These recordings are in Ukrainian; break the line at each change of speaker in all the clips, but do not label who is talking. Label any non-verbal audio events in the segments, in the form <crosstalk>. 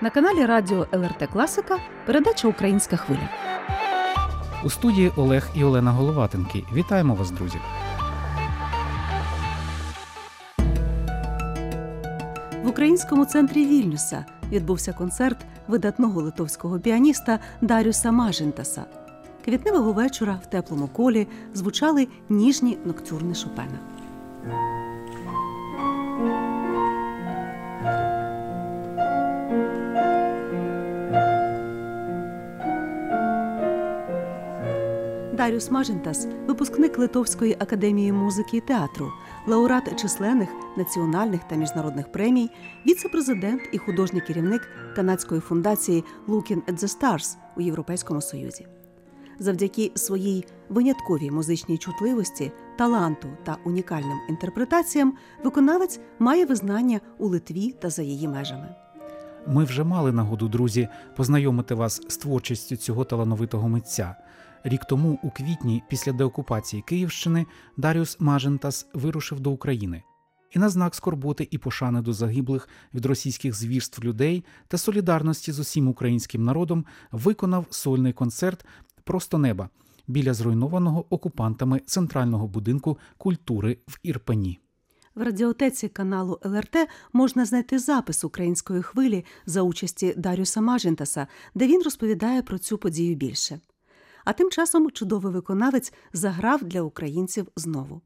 На каналі Радіо ЛРТ Класика передача Українська хвиля.
У студії Олег і Олена Головатенки. Вітаємо вас, друзі!
В українському центрі Вільнюса відбувся концерт видатного литовського піаніста Дарюса Мажентаса. Квітневого вечора в теплому колі звучали ніжні ноктюрни Шопена. Дарюс Мажентас, випускник Литовської академії музики і театру, лауреат численних національних та міжнародних премій, віце-президент і художній керівник канадської фундації Looking at the Stars у Європейському Союзі. Завдяки своїй винятковій музичній чутливості, таланту та унікальним інтерпретаціям виконавець має визнання у Литві та за її межами.
Ми вже мали нагоду, друзі, познайомити вас з творчістю цього талановитого митця. Рік тому, у квітні, після деокупації Київщини, Даріус Мажентас вирушив до України. І на знак скорботи і пошани до загиблих від російських звірств людей та солідарності з усім українським народом виконав сольний концерт Просто неба біля зруйнованого окупантами центрального будинку культури в Ірпені.
В радіотеці каналу ЛРТ можна знайти запис української хвилі за участі Дарюса Мажентаса, де він розповідає про цю подію більше. А тим часом чудовий виконавець заграв для українців знову.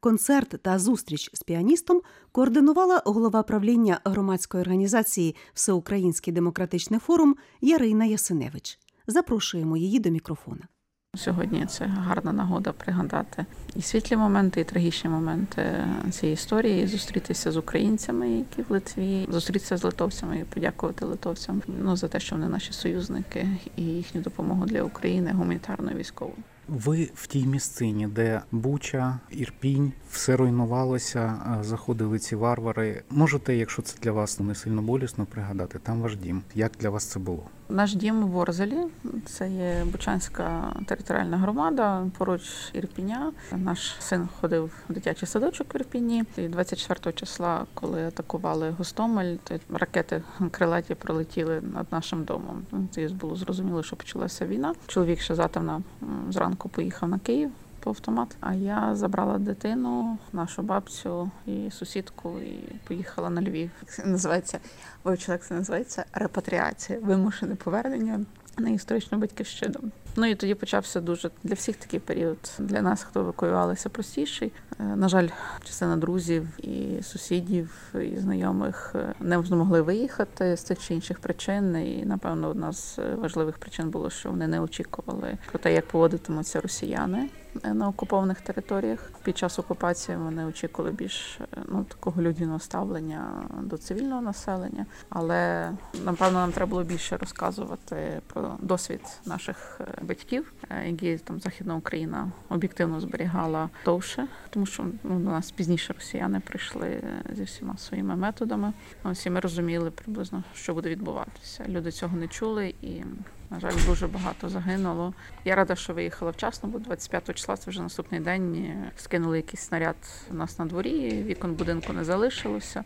Концерт та зустріч з піаністом координувала голова правління громадської організації Всеукраїнський демократичний форум Ярина Ясиневич. Запрошуємо її до мікрофона.
Сьогодні це гарна нагода пригадати і світлі моменти, і трагічні моменти цієї історії, зустрітися з українцями, які в Литві, зустрітися з литовцями і подякувати литовцям ну за те, що вони наші союзники і їхню допомогу для України гуманітарною військовою.
Ви в тій місцині, де Буча, Ірпінь, все руйнувалося, заходили ці варвари. Можете, якщо це для вас не сильно болісно, пригадати там ваш дім. Як для вас це було?
Наш дім в Орзелі, це є Бучанська територіальна громада поруч Ірпіня. Наш син ходив в дитячий садочок в Ірпіні. І 24 числа, коли атакували Гостомель, то ракети крилаті пролетіли над нашим домом. Це було зрозуміло, що почалася війна. Чоловік ще затемна зранку поїхав на Київ. По автомат, а я забрала дитину, нашу бабцю і сусідку, і поїхала на Львів. Це називається вивчила, як це називається репатріація, вимушене повернення на історичну батьківщину. Ну і тоді почався дуже для всіх такий період. Для нас, хто евакуювалися, простіший. На жаль, частина друзів і сусідів і знайомих не змогли виїхати з тих чи інших причин. І напевно, одна з важливих причин було, що вони не очікували про те, як поводитимуться росіяни на окупованих територіях. Під час окупації вони очікували більш ну такого людяного ставлення до цивільного населення. Але напевно нам треба було більше розказувати про досвід наших батьків, які там Західна Україна об'єктивно зберігала довше, тому що ну до нас пізніше росіяни прийшли зі всіма своїми методами. Ось і ми розуміли приблизно, що буде відбуватися. Люди цього не чули і. На жаль, дуже багато загинуло. Я рада, що виїхала вчасно, бо 25 числа це вже наступний день. Скинули якийсь снаряд у нас на дворі. Вікон будинку не залишилося.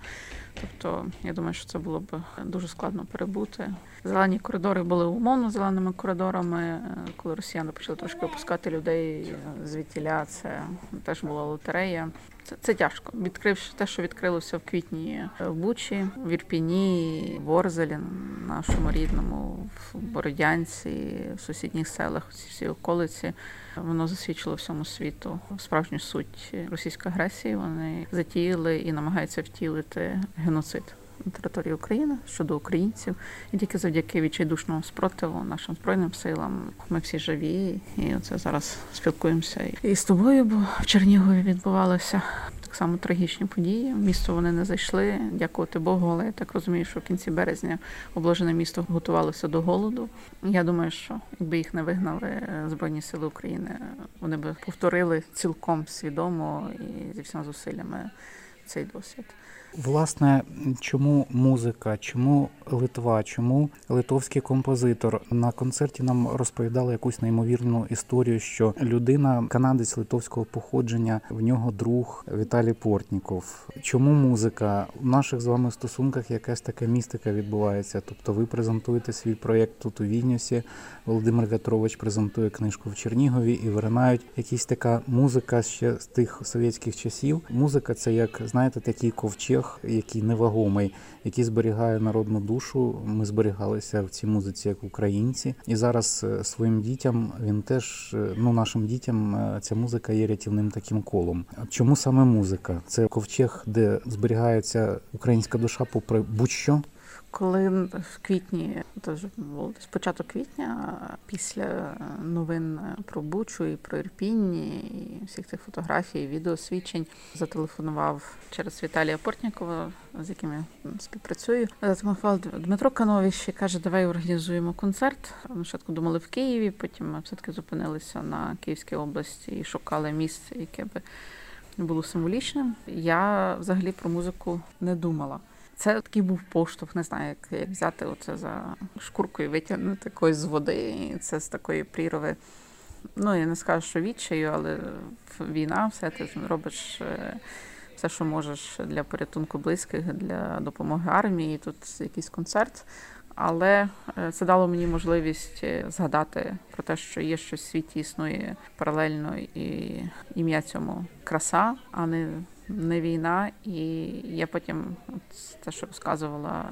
Тобто, я думаю, що це було б дуже складно перебути. Зелені коридори були умовно зеленими коридорами. Коли росіяни почали трошки опускати людей звідтіля, це теж була лотерея. Це, це тяжко. Відкривши те, що відкрилося в квітні в Бучі, в Ірпіні, в Орзелі, нашому рідному, в Бородянці, в сусідніх селах, всі всі околиці. Воно засвідчило всьому світу справжню суть російської агресії. Вони затіяли і намагаються втілити геноцид на території України щодо українців, і тільки завдяки відчайдушному спротиву нашим збройним силам ми всі живі, і оце зараз спілкуємося і з тобою, бо в Чернігові відбувалося. Так само трагічні події. В місто вони не зайшли, дякувати Богу, але я так розумію, що в кінці березня обложене місто готувалося до голоду. Я думаю, що якби їх не вигнали Збройні Сили України, вони би повторили цілком свідомо і зі всіма зусиллями цей досвід.
Власне, чому музика, чому Литва, чому литовський композитор на концерті нам розповідали якусь неймовірну історію, що людина, канадець литовського походження, в нього друг Віталій Портніков. Чому музика в наших з вами стосунках якась така містика відбувається? Тобто, ви презентуєте свій проєкт тут у Вільнюсі, Володимир В'ятрович презентує книжку в Чернігові і виринають якісь така музика ще з тих совєтських часів. Музика це як знаєте, такий ковчег, який невагомий, який зберігає народну душу. Ми зберігалися в цій музиці як українці, і зараз е, своїм дітям він теж е, ну нашим дітям е, ця музика є рятівним таким колом. Чому саме музика? Це ковчег, де зберігається українська душа, попри будь-що.
Коли в квітні, тож було десь початок квітня, після новин про Бучу і про Ірпінь, і всіх цих фотографій, відеосвідчень, зателефонував через Віталія Портнікова, з яким я співпрацюю. Зателефонував Дмитро Канович і каже, давай організуємо концерт. Спочатку думали в Києві, потім ми все-таки зупинилися на Київській області і шукали місце, яке би було символічним. Я взагалі про музику не думала. Це такий був поштовх, не знаю, як як взяти оце за шкурку і витягнути когось з води. Це з такої прірви. Ну, я не скажу, що відчаю, але війна, все ти робиш все, що можеш для порятунку близьких, для допомоги армії. Тут якийсь концерт. Але це дало мені можливість згадати про те, що є щось в світі існує паралельно, і ім'я цьому краса, а не не війна, і я потім, от те, що розказувала,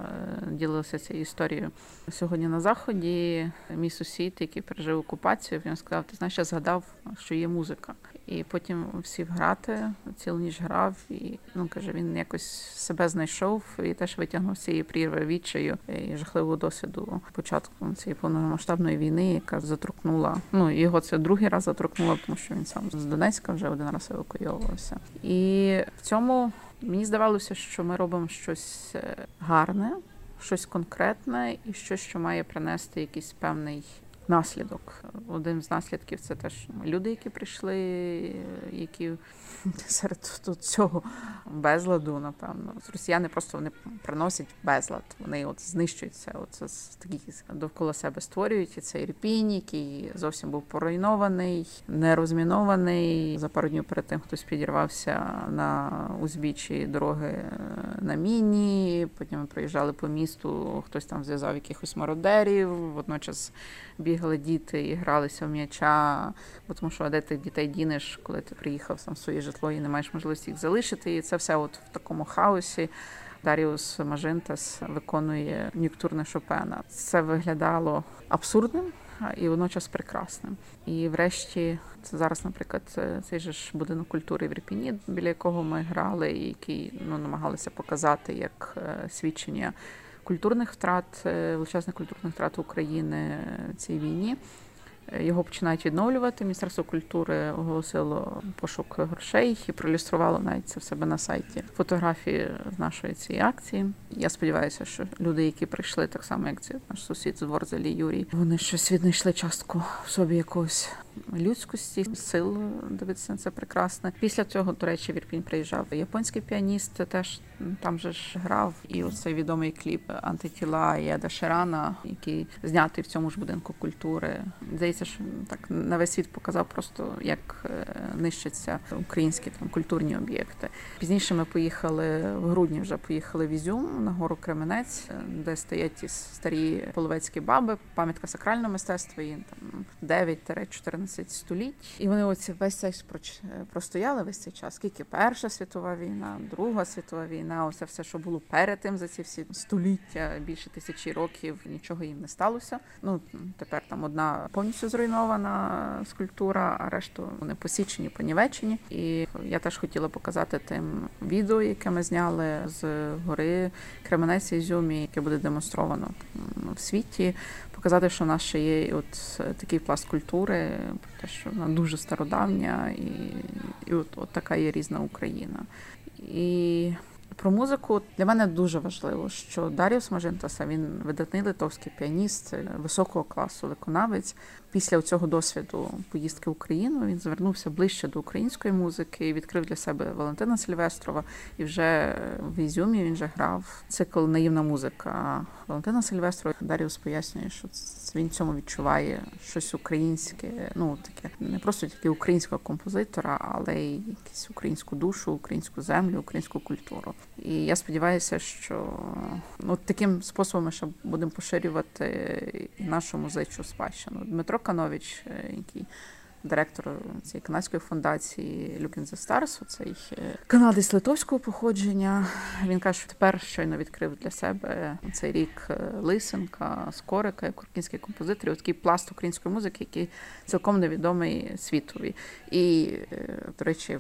ділилася цією історією сьогодні на заході. Мій сусід, який пережив окупацію, він сказав: Ти знаєш, я згадав, що є музика. І потім сів грати, цілу ніч грав, і ну каже, він якось себе знайшов і теж витягнув цієї прірви відчаю і жахливого досвіду початку цієї повномасштабної війни, яка заторкнула. Ну його це другий раз заторкнула, тому що він сам з Донецька вже один раз евакуйовувався. І в цьому мені здавалося, що ми робимо щось гарне, щось конкретне і щось, що має принести якийсь певний наслідок. Один з наслідків це теж люди, які прийшли, які <laughs> серед цього безладу, напевно, росіяни просто вони приносять безлад. Вони от знищуються. Оце такі довкола себе створюють. І цей Ірпінь, який зовсім був поруйнований, не розмінований. За пару днів перед тим хтось підірвався на узбіччі дороги на міні. Потім ми проїжджали по місту. Хтось там зв'язав якихось мародерів. Водночас бігали діти і гралися в м'яча, бо тому що де ти дітей дінеш, коли ти приїхав сам в своє житло і не маєш можливості їх залишити. І це все от в такому хаосі. Даріус Мажинтас виконує нюктурне Шопена. Це виглядало абсурдним і водночас прекрасним. І врешті, це зараз, наприклад, цей же ж будинок культури в Ірпіні, біля якого ми грали, який ну намагалися показати як свідчення культурних втрат, величезних культурних втрат України в цій війні. Його починають відновлювати. Міністерство культури оголосило пошук грошей і проілюструвало навіть це в себе на сайті фотографії з нашої цієї акції. Я сподіваюся, що люди, які прийшли, так само як це наш сусід з Ворзелі Юрій, вони щось віднайшли частку в собі якогось людськості, сил дивитися на це прекрасне. Після цього, до речі, в Ірпінь приїжджав японський піаніст, теж там же ж грав. І оцей відомий кліп антитіла Єда Ширана, який знятий в цьому ж будинку культури. Здається, що так на весь світ показав просто, як нищаться українські там культурні об'єкти. Пізніше ми поїхали в грудні, вже поїхали в Ізюм на гору Кременець, де стоять ті старі половецькі баби, пам'ятка сакрального мистецтва, їм там 9-14 століть. І вони оці весь цей простояли весь цей час. Скільки Перша світова війна, Друга світова війна, оце все, що було перед тим за ці всі століття, більше тисячі років, нічого їм не сталося. Ну тепер там одна повністю зруйнована скульптура, а решту вони посічені, понівечені. І я теж хотіла показати тим відео, яке ми зняли з гори Кременець Ізюмі, яке буде демонстровано в світі. Показати, що в нас ще є от такий пласт культури, те, що вона дуже стародавня, і і от, от така є різна Україна. І Про музику для мене дуже важливо, що Даріус Мажентаса він видатний литовський піаніст високого класу, виконавець. Після цього досвіду поїздки в Україну він звернувся ближче до української музики, відкрив для себе Валентина Сильвестрова. І вже в Ізюмі він вже грав цикл Наївна музика Валентина Сильвестрова. Даріус пояснює, що він цьому відчуває щось українське, ну таке не просто тільки українського композитора, але й якусь українську душу, українську землю, українську культуру. І я сподіваюся, що ну, таким способом ми ще будемо поширювати нашу музичну спадщину. Дмитро Канович, який директор цієї канадської фундації Looking the Stars, цей канадець литовського походження. Він каже, що тепер щойно відкрив для себе цей рік Лисенка, Скорика, як український композитор, такий пласт української музики, який цілком невідомий світові. І, до речі,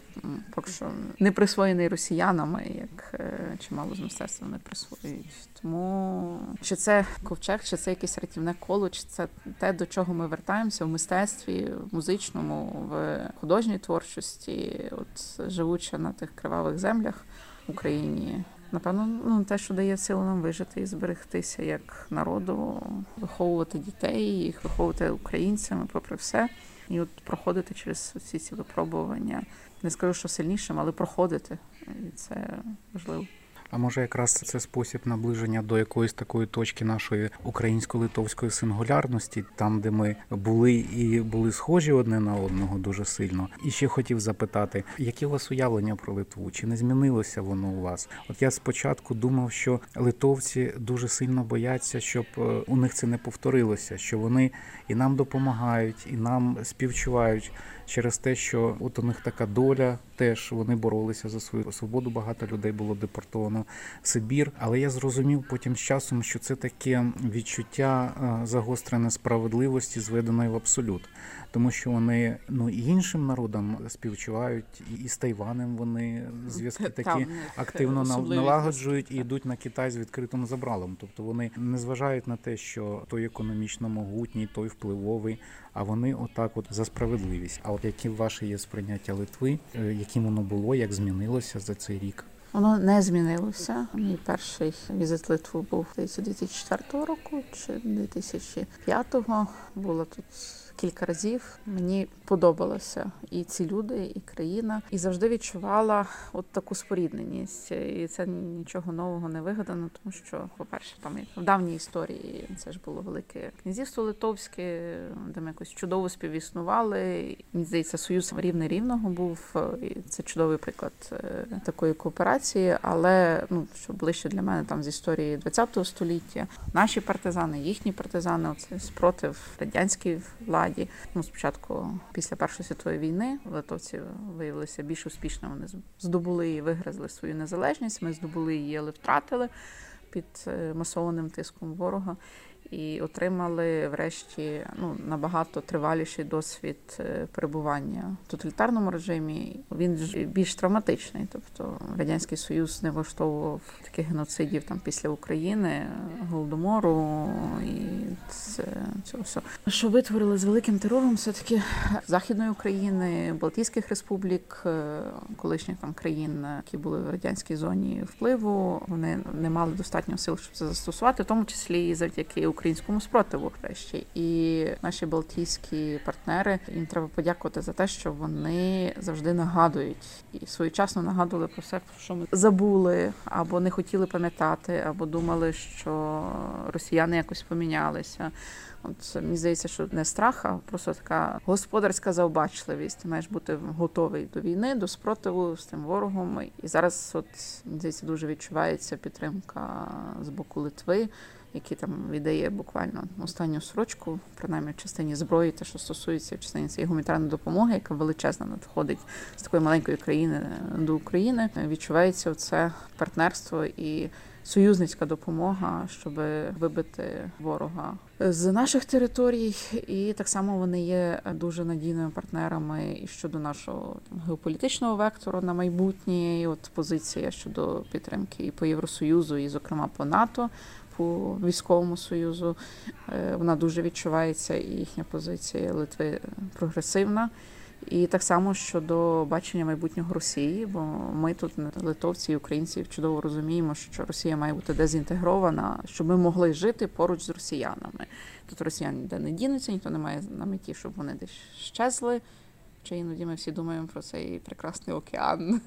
поки що не присвоєний росіянами, як чимало з мистецтва не присвоюють. Тому чи це ковчег, чи це якесь рятівне коло, чи це те, до чого ми вертаємося в мистецтві, в музичному, в художній творчості, от живучи на тих кривавих землях в Україні. Напевно, ну те, що дає силу нам вижити і зберегтися як народу, виховувати дітей, їх виховувати українцями, попри все, і от проходити через всі ці випробування. Не скажу, що сильнішим, але проходити, і це важливо.
А може, якраз це спосіб наближення до якоїсь такої точки нашої українсько-литовської сингулярності, там, де ми були і були схожі одне на одного дуже сильно. І ще хотів запитати, які у вас уявлення про Литву? Чи не змінилося воно у вас? От я спочатку думав, що литовці дуже сильно бояться, щоб у них це не повторилося, що вони і нам допомагають, і нам співчувають. Через те, що от у них така доля, теж вони боролися за свою свободу. Багато людей було депортовано в Сибір. Але я зрозумів потім з часом, що це таке відчуття загострене справедливості, зведеної в абсолют, тому що вони ну і іншим народам співчувають, і з Тайванем вони зв'язки такі активно налагоджують і йдуть на Китай з відкритим забралом. Тобто вони не зважають на те, що той економічно могутній, той впливовий. А вони отак, от за справедливість. А от які ваші є сприйняття Литви, яким воно було, як змінилося за цей рік?
Воно не змінилося. Мій перший візит в Литву був 2004 року чи 2005-го. Було тут кілька разів. Мені подобалося і ці люди, і країна, і завжди відчувала от таку спорідненість. І це нічого нового не вигадано, тому що, по-перше, там як в давній історії це ж було велике князівство Литовське, де ми якось чудово співіснували. Мені здається, союз рівне рівного був. І Це чудовий приклад такої кооперації, але ну що ближче для мене там з історії ХХ століття, наші партизани, їхні партизани, оце спротив радянській владі. Ну, спочатку, після Першої світової війни, литовці виявилися більш успішними. Вони здобули і вигризли свою незалежність. Ми здобули її, але втратили під масованим тиском ворога. І отримали, врешті, ну набагато триваліший досвід перебування в тоталітарному режимі. Він більш травматичний. Тобто радянський союз не влаштовував таких геноцидів там після України, голодомору і це цього все. Що витворили з великим терором, все таки західної України, Балтійських республік, колишніх там країн, які були в радянській зоні впливу. Вони не мали достатньо сил, щоб це застосувати, в тому числі і завдяки українському спротиву врешті. І наші балтійські партнери їм треба подякувати за те, що вони завжди нагадують і своєчасно нагадували про все, що ми забули, або не хотіли пам'ятати, або думали, що росіяни якось помінялися. От мені здається, що не страх, а просто така господарська завбачливість. Ти маєш бути готовий до війни, до спротиву з тим ворогом. І зараз, от мені здається, дуже відчувається підтримка з боку Литви. Який там віддає буквально останню срочку, принаймні в частині зброї, те, що стосується в частині цієї гуманітарної допомоги, яка величезна надходить з такої маленької країни до України. Відчувається це партнерство і союзницька допомога, щоб вибити ворога з наших територій, і так само вони є дуже надійними партнерами і щодо нашого там, геополітичного вектору на майбутнє. І От позиція щодо підтримки і по Євросоюзу, і зокрема по НАТО. По військовому союзу вона дуже відчувається, і їхня позиція Литви прогресивна. І так само щодо бачення майбутнього Росії, бо ми тут, литовці і українці, чудово розуміємо, що Росія має бути дезінтегрована, щоб ми могли жити поруч з росіянами. Тут росіяни ніде не дінуться, ніхто не має на меті, щоб вони десь щезли. Чи іноді ми всі думаємо про цей прекрасний океан,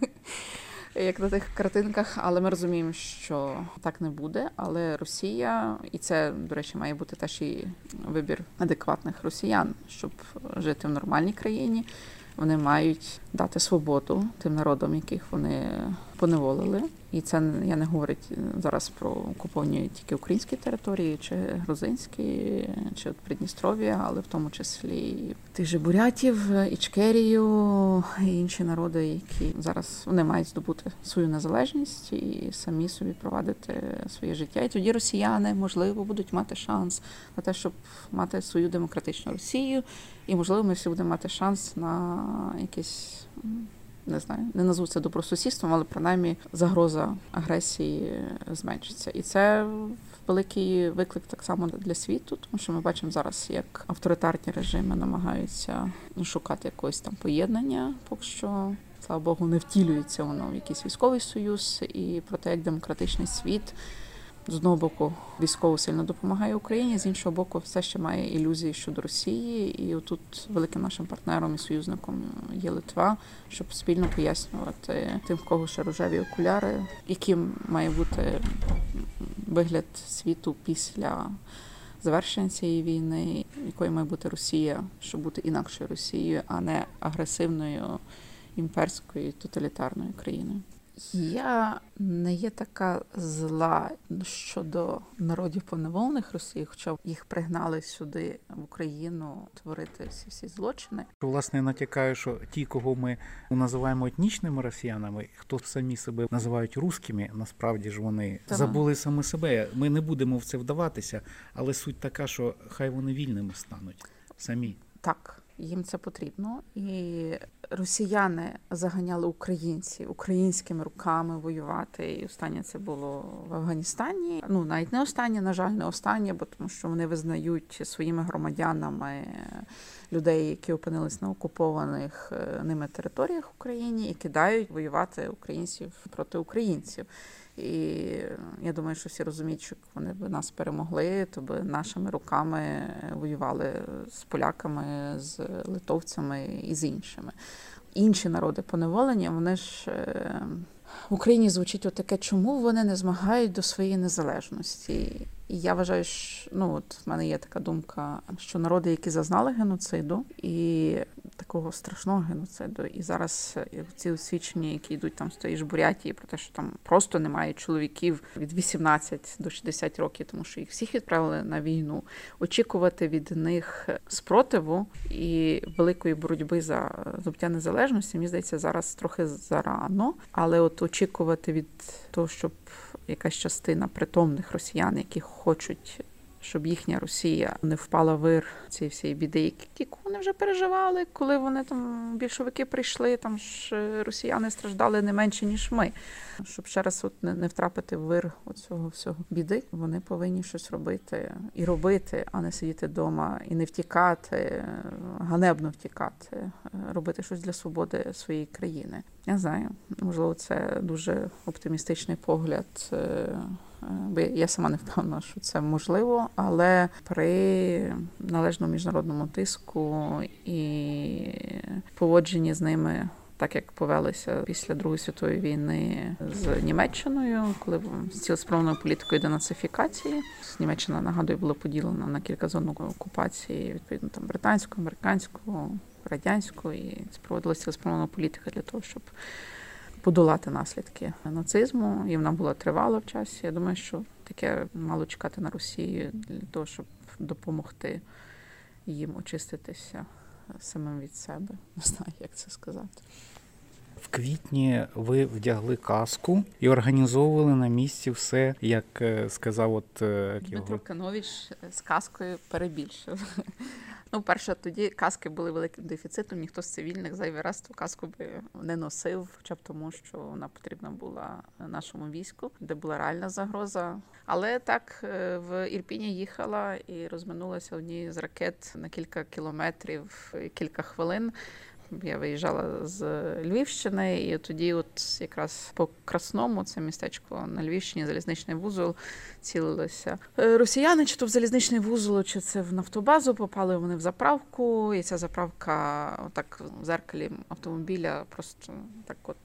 як на тих картинках. Але ми розуміємо, що так не буде. Але Росія, і це, до речі, має бути теж і вибір адекватних росіян, щоб жити в нормальній країні. Вони мають дати свободу тим народам, яких вони поневолили. І це я не говорить зараз про окуповані тільки українські території, чи грузинські, чи от Придністров'я, але в тому числі тих же бурятів, Ічкерію і інші народи, які зараз вони мають здобути свою незалежність і самі собі провадити своє життя. І тоді росіяни можливо будуть мати шанс на те, щоб мати свою демократичну Росію, і можливо, ми всі будемо мати шанс на якесь не знаю, не назву це добросусідством, але принаймні загроза агресії зменшиться. І це великий виклик так само для світу, тому що ми бачимо зараз, як авторитарні режими намагаються шукати якогось там поєднання, поки що. Слава Богу, не втілюється воно в якийсь військовий союз, і про те, як демократичний світ з одного боку військово сильно допомагає Україні, з іншого боку, все ще має ілюзії щодо Росії. І отут великим нашим партнером і союзником є Литва, щоб спільно пояснювати тим, в кого ще рожеві окуляри, яким має бути вигляд світу після. Завершення цієї війни, якою має бути Росія, щоб бути інакшою Росією, а не агресивною імперською тоталітарною країною. Я не є така зла щодо народів поневолених Росії, хоча їх пригнали сюди в Україну творити всі всі злочини.
Власне, натякаю, що ті, кого ми називаємо етнічними росіянами, хто самі себе називають русскими, насправді ж вони так. забули саме себе. Ми не будемо в це вдаватися, але суть така, що хай вони вільними стануть самі.
Так їм це потрібно, і росіяни заганяли українців українськими руками воювати. І останнє це було в Афганістані. Ну навіть не останнє, на жаль, не останнє, бо тому що вони визнають своїми громадянами людей, які опинились на окупованих е, ними територіях в Україні, і кидають воювати українців проти українців. І я думаю, що всі розуміють, що вони б нас перемогли, то би нашими руками воювали з поляками, з литовцями і з іншими. Інші народи поневолення, вони ж е, в Україні звучить отаке, чому вони не змагають до своєї незалежності. І я вважаю, що ну от в мене є така думка, що народи, які зазнали геноциду, і такого страшного геноциду, і зараз е, ці освічення, які йдуть там ж Бурятії, про те, що там просто немає чоловіків від 18 до 60 років, тому що їх всіх відправили на війну. Очікувати від них спротиву і великої боротьби за здобуття незалежності, мені здається, зараз трохи зарано, але от очікувати від того, щоб якась частина притомних росіян, які хочуть. Щоб їхня Росія не впала вир цієї всієї біди, які вони вже переживали, коли вони там більшовики прийшли, там ж е, росіяни страждали не менше ніж ми. Щоб ще раз от не, не втрапити в вир оцього всього біди, вони повинні щось робити і робити, а не сидіти вдома і не втікати, ганебно втікати, е, робити щось для свободи своєї країни. Я знаю, можливо, це дуже оптимістичний погляд. Бо я сама не впевнена, що це можливо, але при належному міжнародному тиску і поводженні з ними. Так як повелися після Другої світової війни з Німеччиною, коли з цілеспромовною політикою денацифікації Німеччина нагадую була поділена на кілька зон окупації, відповідно там британську, американську, радянську, і проводилася цілеспромовна політика для того, щоб подолати наслідки нацизму, і вона була тривала в часі. Я думаю, що таке мало чекати на Росію для того, щоб допомогти їм очиститися самим від себе. Не знаю, як це сказати.
В квітні ви вдягли каску і організовували на місці все, як е, сказав, от
е, Дмитро Канович з каскою перебільшив. <laughs> Ну, перше, тоді каски були великим дефіцитом. Ніхто з цивільних зайвий раз ту каску би не носив, хоча б тому, що вона потрібна була нашому війську, де була реальна загроза. Але так е, в Ірпіні їхала і розминулася однією з ракет на кілька кілометрів, кілька хвилин. Я виїжджала з Львівщини, і тоді, от якраз по Красному, це містечко на Львівщині, залізничний вузол, цілилися е, росіяни, чи то в залізничний вузол, чи це в нафтобазу. Попали вони в заправку, і ця заправка, отак в зеркалі автомобіля, просто так от.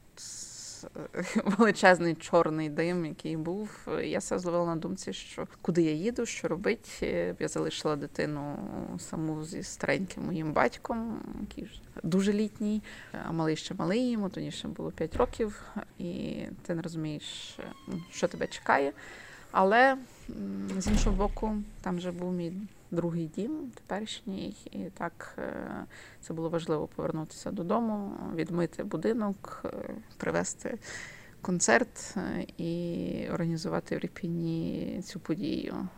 <laughs> Величезний чорний дим, який був. Я все зловила на думці, що куди я їду, що робить. Я залишила дитину саму зі стареньким моїм батьком, який вже дуже літній, а малий ще малий йому, тоді ще було 5 років, і ти не розумієш, що тебе чекає. Але з іншого боку, там вже був мій другий дім, теперішній, і так е, це було важливо повернутися додому, відмити будинок, е, привезти концерт е, і організувати в Ріпіні цю подію.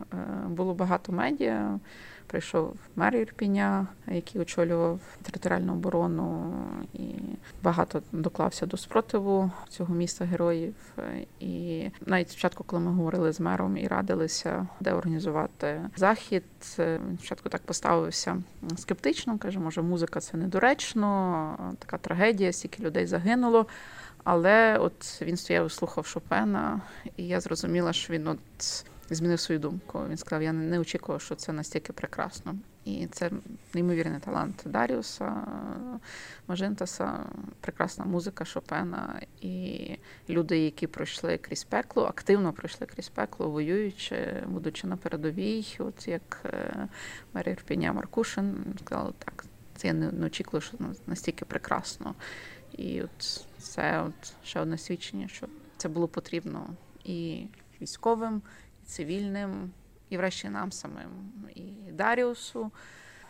Було багато медіа. Прийшов мер Ірпіня, який очолював територіальну оборону, і багато доклався до спротиву цього міста героїв. І навіть спочатку, коли ми говорили з мером і радилися, де організувати захід, спочатку так поставився скептично. каже, може, музика це недоречно, така трагедія, стільки людей загинуло. Але от він стояв і слухав Шопена, і я зрозуміла, що він от змінив свою думку. Він сказав: Я не очікував, що це настільки прекрасно. І це неймовірний талант Даріуса Мажентаса, прекрасна музика Шопена і люди, які пройшли крізь пекло, активно пройшли крізь пекло, воюючи, будучи на передовій, от як е, Марія Ірпіня Маркушин сказала, так, це я не очікувала, що настільки прекрасно. І от це от ще одне свідчення, що це було потрібно і військовим цивільним, і врешті нам самим, і Даріусу,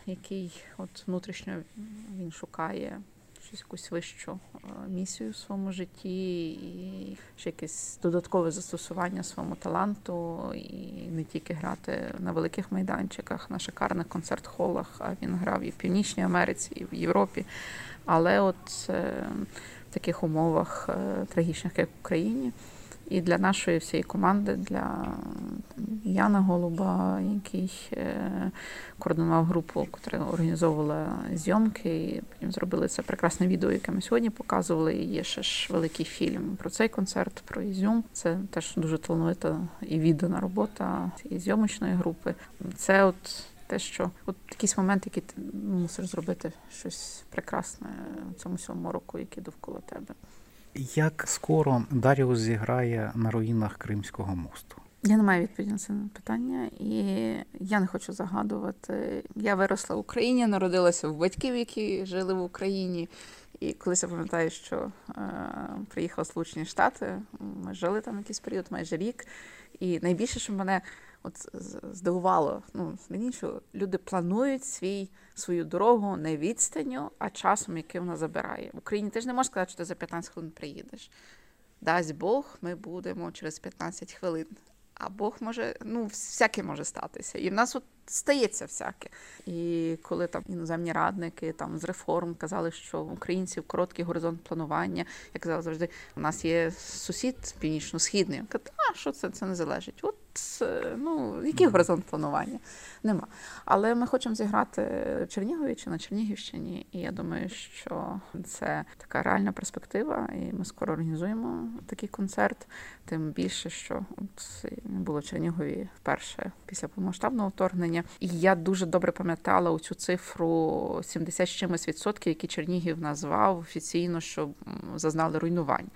який от внутрішньо він шукає щось якусь вищу е, місію в своєму житті, і ще якесь додаткове застосування своєму таланту, і не тільки грати на великих майданчиках, на шикарних концерт-холах, а він грав і в Північній Америці, і в Європі. Але от е, в таких умовах е, трагічних, як в Україні. І для нашої всієї команди, для Яна Голуба, який е, координував групу, яка організовувала зйомки, і потім зробили це прекрасне відео, яке ми сьогодні показували. І Є ще ж великий фільм про цей концерт, про Ізюм. Це теж дуже талановита і віддана робота цієї зйомочної групи. Це от. Те, що от якийсь момент, який ти мусиш зробити щось прекрасне в цьому сьомому року, який довкола тебе.
Як скоро Даріус зіграє на руїнах Кримського мосту?
Я не маю відповіді на це питання, і я не хочу загадувати. Я виросла в Україні, народилася в батьків, які жили в Україні. І колись я пам'ятаю, що е, приїхала Сполучені Штати, ми жили там якийсь період, майже рік. І найбільше, що мене от здивувало, ну мені що люди планують свій свою дорогу не відстанню, а часом, який вона забирає. В Україні ти ж не можеш сказати, що ти за 15 хвилин приїдеш. Дасть Бог, ми будемо через 15 хвилин. А Бог може, ну, всяке може статися. І в нас от стається всяке. І коли там іноземні радники там з реформ казали, що в українців короткий горизонт планування, я казала завжди, у нас є сусід північно-східний. Я кажу, а що це це не залежить? От ну, який горизонт планування? Нема. Але ми хочемо зіграти в Чернігові чи на Чернігівщині, і я думаю, що це така реальна перспектива, і ми скоро організуємо такий концерт. Тим більше, що от було в Чернігові вперше після повномасштабного вторгнення. І я дуже добре пам'ятала оцю цифру 70 з чимось відсотків, які Чернігів назвав офіційно, що зазнали руйнувань.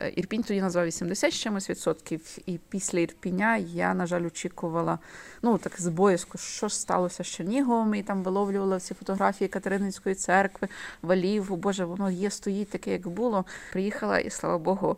Е, Ірпінь тоді назвав 80 з чимось відсотків, і після Ірпіня я, на жаль, очікувала ну так з боязку, що ж сталося з Черніговом, і там виловлювала всі фотографії Катерининської церкви, валів. Боже, воно є, стоїть таке, як було. Приїхала, і слава Богу,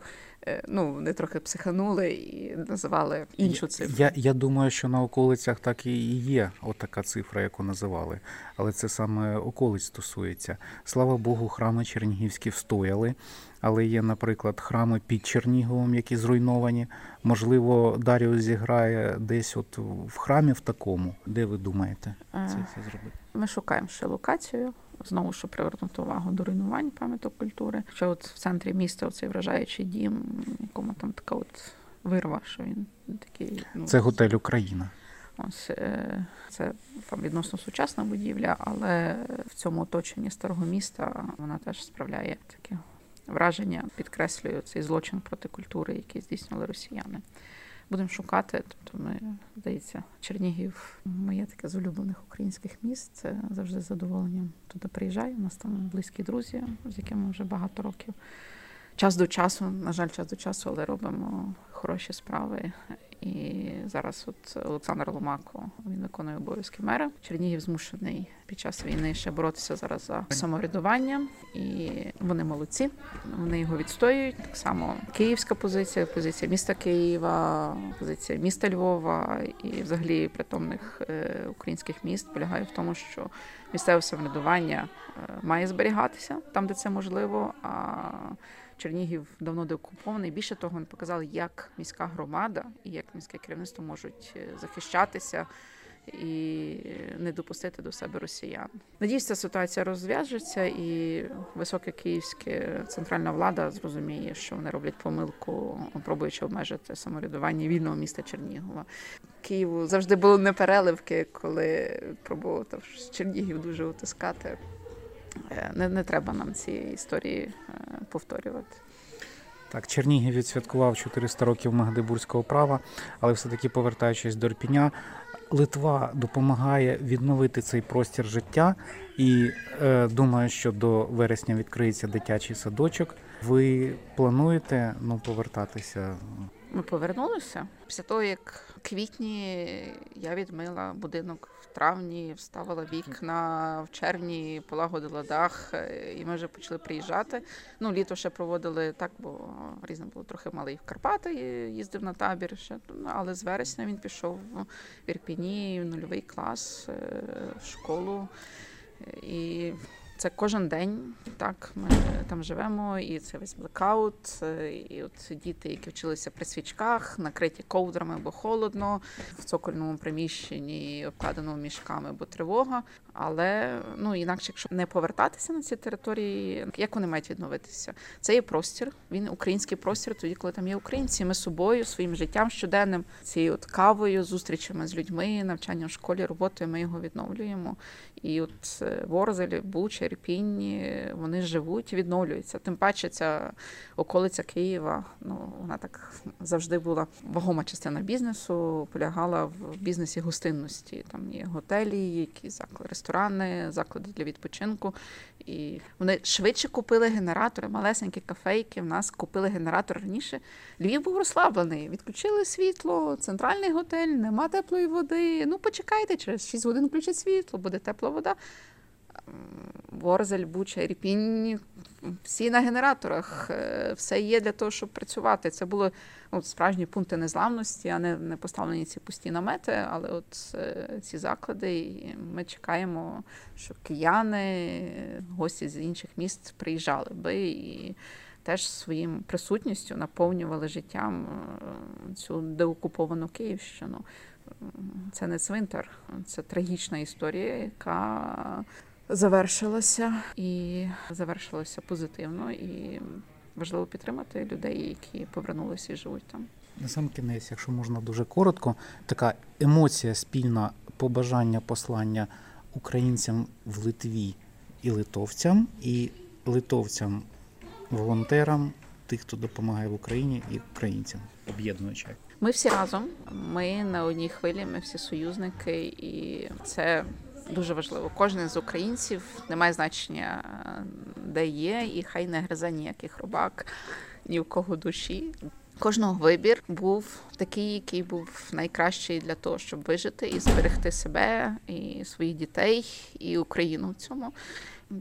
ну, вони трохи психанули і називали іншу цифру.
Я я думаю, що на околицях так і є отака цифра, яку називали. Але це саме околиць стосується. Слава Богу, храми Чернігівські встояли. Але є, наприклад, храми під Черніговом, які зруйновані. Можливо, Даріо зіграє десь от в храмі в такому. Де ви думаєте це
все зробити? Ми шукаємо ще локацію знову ж привернути увагу до руйнувань пам'яток культури. Що от в центрі міста оцей вражаючий дім, якому там така от вирва, що він такий.
Ну, Це готель Україна.
Ось е, це там відносно сучасна будівля, але в цьому оточенні старого міста вона теж справляє таке враження, підкреслює цей злочин проти культури, який здійснювали росіяни. Будемо шукати. Тобто, ми здається, Чернігів моє таке з улюблених українських міст. Це завжди з задоволенням туди приїжджаю. У нас там близькі друзі, з якими вже багато років. Час до часу, на жаль, час до часу, але робимо хороші справи. І зараз от Олександр Ломако він виконує обов'язки мера. Чернігів змушений під час війни ще боротися зараз за самоврядування, і вони молодці. Вони його відстоюють. Так само київська позиція, позиція міста Києва, позиція міста Львова і, взагалі, притомних е, українських міст полягає в тому, що місцеве самоврядування е, має зберігатися там, де це можливо. А Чернігів давно деокупований. Більше того, вони показали, як міська громада і як міське керівництво можуть е, захищатися і не допустити до себе росіян. Надіюсь, ця ситуація розв'яжеться, і високе київське центральна влада зрозуміє, що вони роблять помилку, пробуючи обмежити самоврядування вільного міста Чернігова. Києву завжди були непереливки, коли пробував Чернігів дуже утискати. Е, Не, не треба нам ці історії е, повторювати.
Так, Чернігів відсвяткував 400 років Магдебурзького права, але все-таки повертаючись до Ірпіня, Литва допомагає відновити цей простір життя і е, думаю, що до вересня відкриється дитячий садочок. Ви плануєте ну, повертатися?
Ми повернулися після того, як в квітні я відмила будинок травні, вставила вікна в червні, полагодила дах, е, і ми вже почали приїжджати. Ну, літо ще проводили так, бо різно було трохи мали і в Карпати, їздив на табір ще. Але з вересня він пішов в Ірпіні в нульовий клас е, в школу. І це кожен день, так ми там живемо, і це весь блекаут, е, і от діти, які вчилися при свічках, накриті ковдрами, бо холодно, в цокольному приміщенні, обкладеному мішками, бо тривога. Але ну інакше, якщо не повертатися на ці території, як вони мають відновитися? Це є простір. Він український простір, тоді, коли там є українці. Ми собою, своїм життям щоденним, цією от кавою, зустрічами з людьми, навчанням в школі, роботою. Ми його відновлюємо. І от е, Ворзель, Буча, Ірпінь, вони живуть, відновлюються. Тим паче, ця околиця Києва, ну вона так завжди була вагома частина бізнесу, полягала в бізнесі гостинності. Там є готелі, які заклади, ресторани, заклади для відпочинку. І вони швидше купили генератори, малесенькі кафейки. В нас купили генератор раніше. Львів був розслаблений. Відключили світло, центральний готель, нема теплої води. Ну почекайте, через 6 годин включать світло, буде тепла вода. Ворзель, Буча, Ірпінь, всі на генераторах. Е, Все є для того, щоб працювати. Це були ну, справжні пункти незламності, а не, не поставлені ці пусті намети. Але от е, ці заклади, і ми чекаємо, що кияни, гості з інших міст приїжджали би і теж своїм присутністю наповнювали життям е, цю деокуповану Київщину. Це не цвинтар, це трагічна історія, яка завершилася і завершилася позитивно. І важливо підтримати людей, які повернулися і живуть там.
На сам кінець, якщо можна дуже коротко, така емоція спільна побажання послання українцям в Литві і литовцям, і литовцям, волонтерам, тих, хто допомагає в Україні, і українцям, об'єднуючи.
Ми всі разом, ми на одній хвилі, ми всі союзники, і це дуже важливо. Кожен з українців не має значення, де є, і хай не гризе ніяких рубак, ні в кого душі. Кожного вибір був такий, який був найкращий для того, щоб вижити і зберегти себе, і своїх дітей, і Україну в цьому.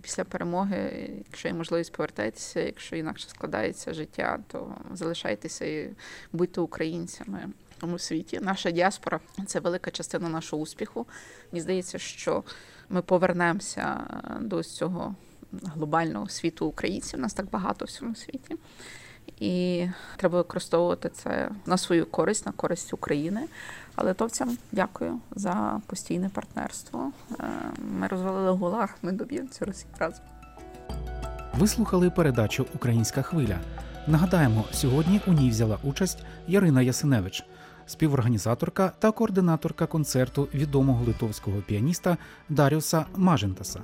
Після перемоги, якщо є можливість повертатися, якщо інакше складається життя, то залишайтеся і будьте українцями тому світі. Наша діаспора це велика частина нашого успіху. Мені здається, що ми повернемося до цього глобального світу українців. Нас так багато в цьому світі. І треба використовувати це на свою користь, на користь України. Але литовцям дякую за постійне партнерство. Е, Ми розвалили гулах, ми доб'ємося Росії разом.
Ви слухали передачу Українська хвиля. Нагадаємо, сьогодні у ній взяла участь Ярина Ясиневич. Співорганізаторка та координаторка концерту відомого литовського піаніста Даріуса Мажентаса,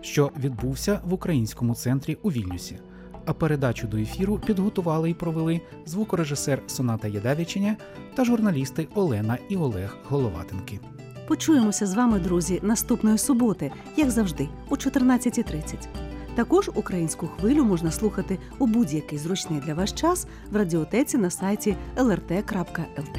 що відбувся в українському центрі у Вільнюсі. А передачу до ефіру підготували і провели звукорежисер Соната Єдавіченя та журналісти Олена і Олег Головатенки.
Почуємося з вами, друзі, наступної суботи, як завжди, о 14.30. Також українську хвилю можна слухати у будь-який зручний для вас час в радіотеці на сайті lrt.lt.